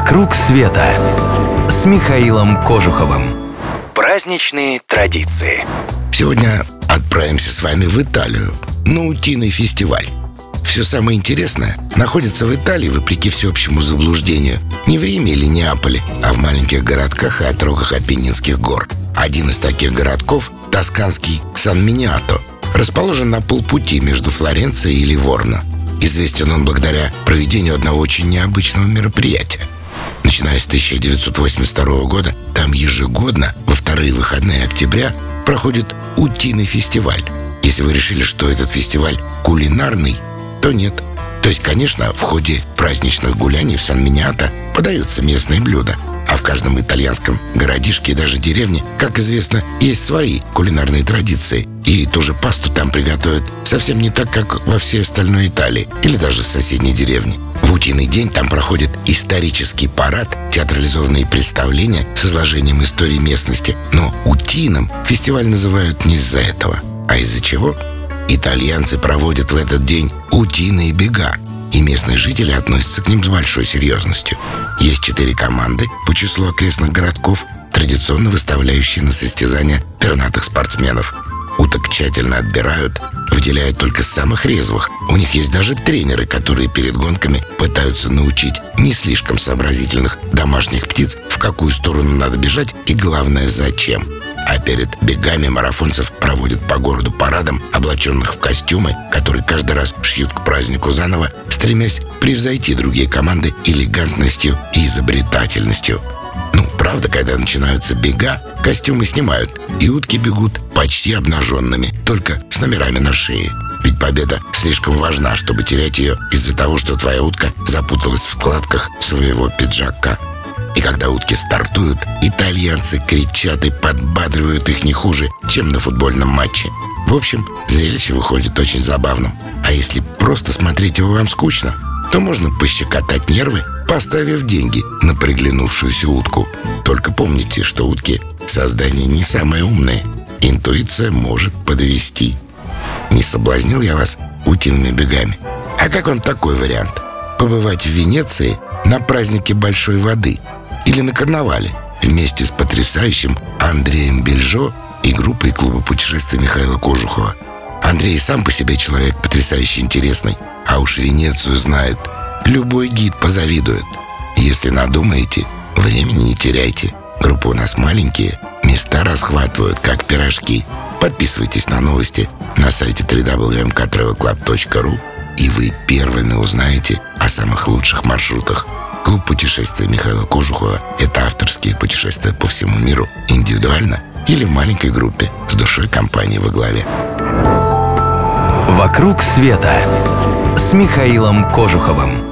«Вокруг света» с Михаилом Кожуховым. Праздничные традиции. Сегодня отправимся с вами в Италию на утиный фестиваль. Все самое интересное находится в Италии, вопреки всеобщему заблуждению, не в Риме или Неаполе, а в маленьких городках и отрогах Апеннинских гор. Один из таких городков – тосканский Сан-Миниато, расположен на полпути между Флоренцией и Ливорно. Известен он благодаря проведению одного очень необычного мероприятия. Начиная с 1982 года, там ежегодно во вторые выходные октября проходит утиный фестиваль. Если вы решили, что этот фестиваль кулинарный, то нет. То есть, конечно, в ходе праздничных гуляний в Сан-Миниато подаются местные блюда – а в каждом итальянском городишке и даже деревне, как известно, есть свои кулинарные традиции. И тоже пасту там приготовят совсем не так, как во всей остальной Италии или даже в соседней деревне. В утиный день там проходит исторический парад, театрализованные представления с изложением истории местности. Но утиным фестиваль называют не из-за этого, а из-за чего? Итальянцы проводят в этот день утиные бега, и местные жители относятся к ним с большой серьезностью. Есть четыре команды по числу окрестных городков, традиционно выставляющие на состязания пернатых спортсменов. Уток тщательно отбирают, выделяют только самых резвых. У них есть даже тренеры, которые перед гонками пытаются научить не слишком сообразительных домашних птиц, в какую сторону надо бежать и, главное, зачем. А перед бегами марафонцев проводят по городу парадом, облаченных в костюмы, которые каждый раз шьют к празднику заново, стремясь превзойти другие команды элегантностью и изобретательностью. Ну, правда, когда начинаются бега, костюмы снимают, и утки бегут почти обнаженными, только с номерами на шее. Ведь победа слишком важна, чтобы терять ее из-за того, что твоя утка запуталась в складках своего пиджака. И когда утки стартуют, итальянцы кричат и подбадривают их не хуже, чем на футбольном матче. В общем, зрелище выходит очень забавным. А если просто смотреть его вам скучно, то можно пощекотать нервы, поставив деньги на приглянувшуюся утку. Только помните, что утки – создания не самые умные. Интуиция может подвести. Не соблазнил я вас утиными бегами? А как вам такой вариант? Побывать в Венеции на празднике большой воды – или на карнавале вместе с потрясающим Андреем Бельжо и группой клуба путешествий Михаила Кожухова. Андрей сам по себе человек потрясающе интересный, а уж Венецию знает. Любой гид позавидует. Если надумаете, времени не теряйте. Группы у нас маленькие, места расхватывают, как пирожки. Подписывайтесь на новости на сайте www.mktravelclub.ru и вы первыми узнаете о самых лучших маршрутах – Клуб путешествий Михаила Кожухова – это авторские путешествия по всему миру индивидуально или в маленькой группе с душой компании во главе. «Вокруг света» с Михаилом Кожуховым.